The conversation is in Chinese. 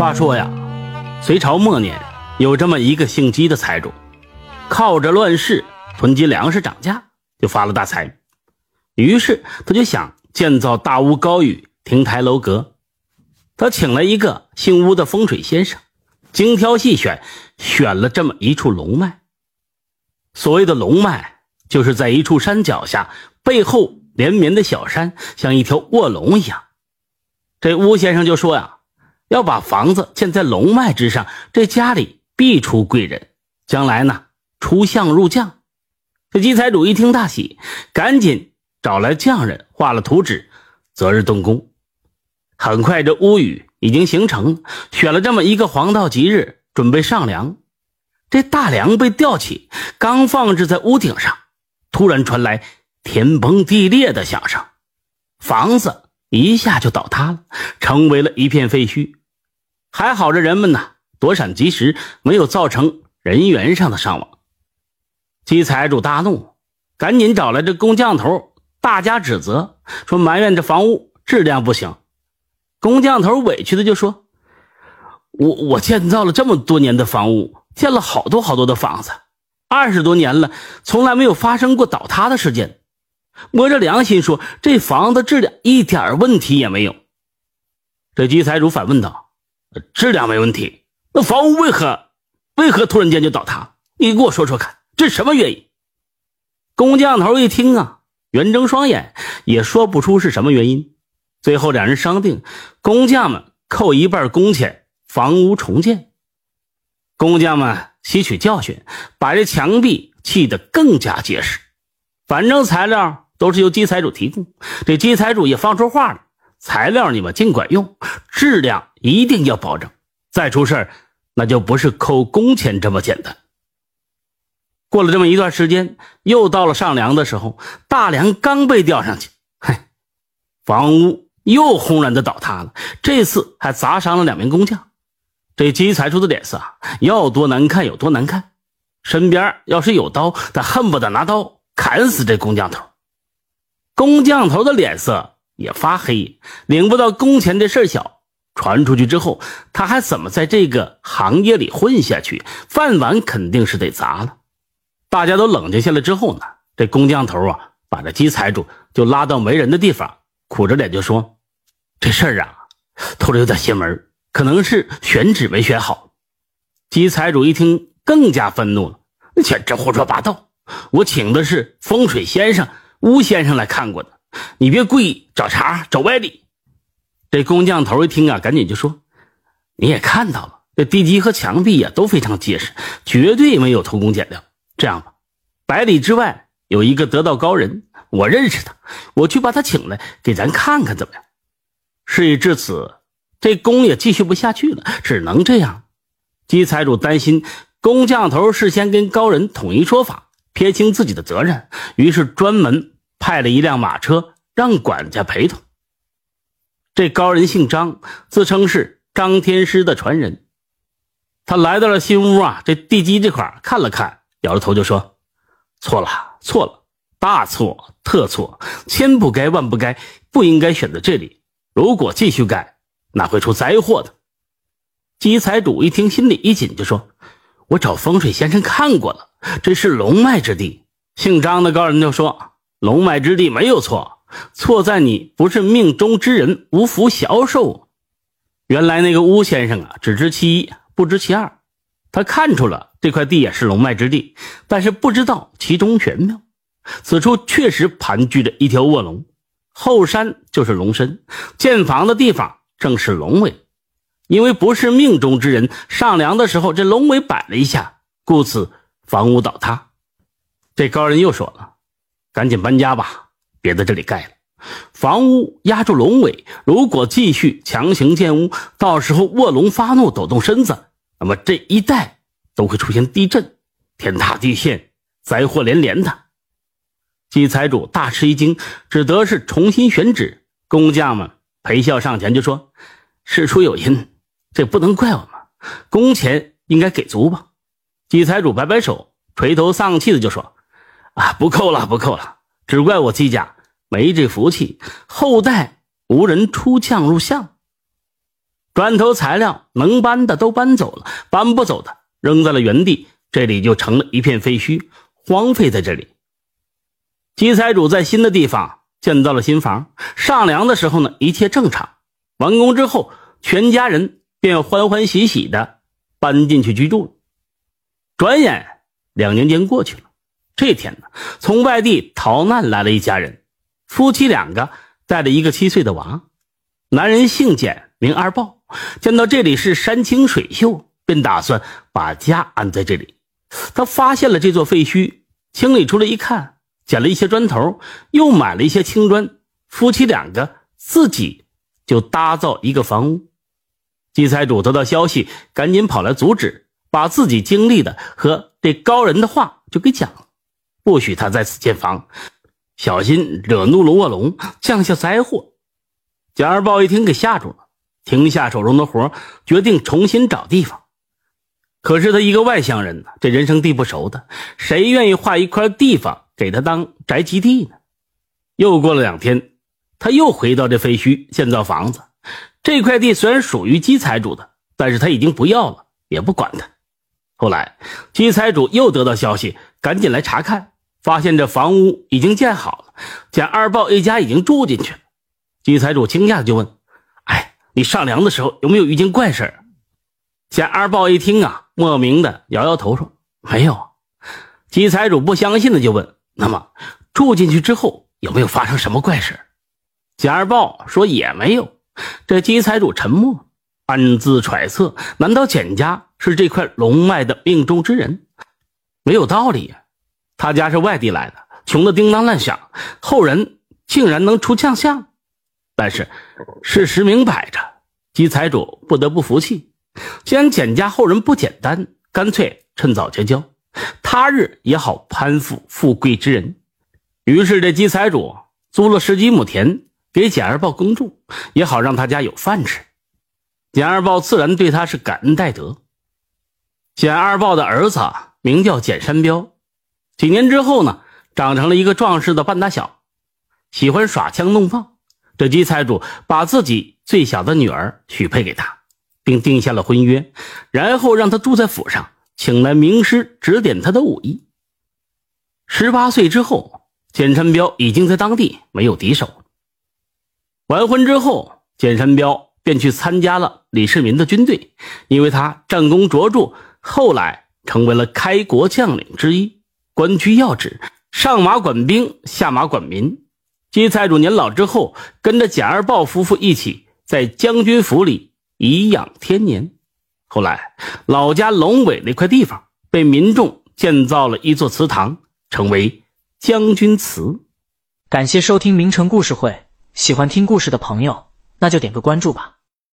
话说呀，隋朝末年有这么一个姓姬的财主，靠着乱世囤积粮食涨价，就发了大财。于是他就想建造大屋高宇、亭台楼阁。他请了一个姓乌的风水先生，精挑细选，选了这么一处龙脉。所谓的龙脉，就是在一处山脚下，背后连绵的小山像一条卧龙一样。这乌先生就说呀。要把房子建在龙脉之上，这家里必出贵人，将来呢出相入将。这金财主一听大喜，赶紧找来匠人画了图纸，择日动工。很快，这屋宇已经形成，选了这么一个黄道吉日，准备上梁。这大梁被吊起，刚放置在屋顶上，突然传来天崩地裂的响声，房子一下就倒塌了，成为了一片废墟。还好，这人们呢躲闪及时，没有造成人员上的伤亡。姬财主大怒，赶紧找来这工匠头，大加指责，说埋怨这房屋质量不行。工匠头委屈的就说：“我我建造了这么多年的房屋，建了好多好多的房子，二十多年了，从来没有发生过倒塌的事件。摸着良心说，这房子质量一点问题也没有。”这姬财主反问道。质量没问题，那房屋为何为何突然间就倒塌？你给我说说看，这什么原因？工匠头一听啊，圆睁双眼，也说不出是什么原因。最后两人商定，工匠们扣一半工钱，房屋重建。工匠们吸取教训，把这墙壁砌得更加结实。反正材料都是由基财主提供，这基财主也放出话了。材料你们尽管用，质量一定要保证。再出事那就不是扣工钱这么简单。过了这么一段时间，又到了上梁的时候，大梁刚被吊上去，嘿，房屋又轰然的倒塌了。这次还砸伤了两名工匠。这姬财主的脸色啊，要多难看有多难看。身边要是有刀，他恨不得拿刀砍死这工匠头。工匠头的脸色。也发黑，领不到工钱的事小，传出去之后，他还怎么在这个行业里混下去？饭碗肯定是得砸了。大家都冷静下来之后呢，这工匠头啊，把这姬财主就拉到没人的地方，苦着脸就说：“这事儿啊，透着有点邪门，可能是选址没选好。”姬财主一听更加愤怒了：“你简直胡说八道！我请的是风水先生吴先生来看过的。”你别故意找茬找歪理。这工匠头一听啊，赶紧就说：“你也看到了，这地基和墙壁呀都非常结实，绝对没有偷工减料。这样吧，百里之外有一个得道高人，我认识他，我去把他请来给咱看看，怎么样？”事已至此，这工也继续不下去了，只能这样。姬财主担心工匠头事先跟高人统一说法，撇清自己的责任，于是专门。派了一辆马车，让管家陪同。这高人姓张，自称是张天师的传人。他来到了新屋啊，这地基这块看了看，摇着头就说：“错了，错了，大错特错，千不该万不该，不应该选择这里。如果继续盖，那会出灾祸的。”基财主一听，心里一紧，就说：“我找风水先生看过了，这是龙脉之地。”姓张的高人就说。龙脉之地没有错，错在你不是命中之人，无福消受。原来那个巫先生啊，只知其一，不知其二。他看出了这块地也是龙脉之地，但是不知道其中玄妙。此处确实盘踞着一条卧龙，后山就是龙身，建房的地方正是龙尾。因为不是命中之人，上梁的时候这龙尾摆了一下，故此房屋倒塌。这高人又说了。赶紧搬家吧，别在这里盖了。房屋压住龙尾，如果继续强行建屋，到时候卧龙发怒，抖动身子，那么这一带都会出现地震，天塌地陷，灾祸连连的。季财主大吃一惊，只得是重新选址。工匠们陪笑上前就说：“事出有因，这不能怪我们，工钱应该给足吧？”季财主摆摆手，垂头丧气的就说。啊，不扣了，不扣了，只怪我姬家没这福气，后代无人出将入相。砖头材料能搬的都搬走了，搬不走的扔在了原地，这里就成了一片废墟，荒废在这里。姬财主在新的地方建造了新房，上梁的时候呢，一切正常。完工之后，全家人便欢欢喜喜的搬进去居住了。转眼两年间过去了，这天呢，从外地逃难来了一家人，夫妻两个带着一个七岁的娃。男人姓简，名二豹。见到这里是山清水秀，便打算把家安在这里。他发现了这座废墟，清理出来一看，捡了一些砖头，又买了一些青砖。夫妻两个自己就搭造一个房屋。季财主得到消息，赶紧跑来阻止，把自己经历的和这高人的话就给讲了，不许他在此建房，小心惹怒了卧龙，降下灾祸。简二豹一听，给吓住了。停下手中的活，决定重新找地方。可是他一个外乡人呢，这人生地不熟的，谁愿意划一块地方给他当宅基地呢？又过了两天，他又回到这废墟建造房子。这块地虽然属于姬财主的，但是他已经不要了，也不管他。后来姬财主又得到消息，赶紧来查看，发现这房屋已经建好了，简二豹一家已经住进去了。姬财主惊讶的就问。哎你上梁的时候有没有遇见怪事简二豹一听啊，莫名的摇摇头说：“没有。”姬财主不相信的就问：“那么住进去之后有没有发生什么怪事简二豹说：“也没有。”这姬财主沉默，暗自揣测：难道简家是这块龙脉的命中之人？没有道理呀！他家是外地来的，穷的叮当乱响，后人竟然能出将相。但是事实明摆着，姬财主不得不服气。既然简家后人不简单，干脆趁早结交，他日也好攀附富贵之人。于是这姬财主租了十几亩田给简二豹耕种，也好让他家有饭吃。简二豹自然对他是感恩戴德。简二豹的儿子名叫简山彪，几年之后呢，长成了一个壮实的半大小，喜欢耍枪弄棒。这姬财主把自己最小的女儿许配给他，并定下了婚约，然后让他住在府上，请来名师指点他的武艺。十八岁之后，简山彪已经在当地没有敌手。完婚之后，简山彪便去参加了李世民的军队，因为他战功卓著，后来成为了开国将领之一，官居要职，上马管兵，下马管民。金财主年老之后，跟着贾二豹夫妇一起在将军府里颐养天年。后来，老家龙尾那块地方被民众建造了一座祠堂，成为将军祠。感谢收听名城故事会，喜欢听故事的朋友，那就点个关注吧。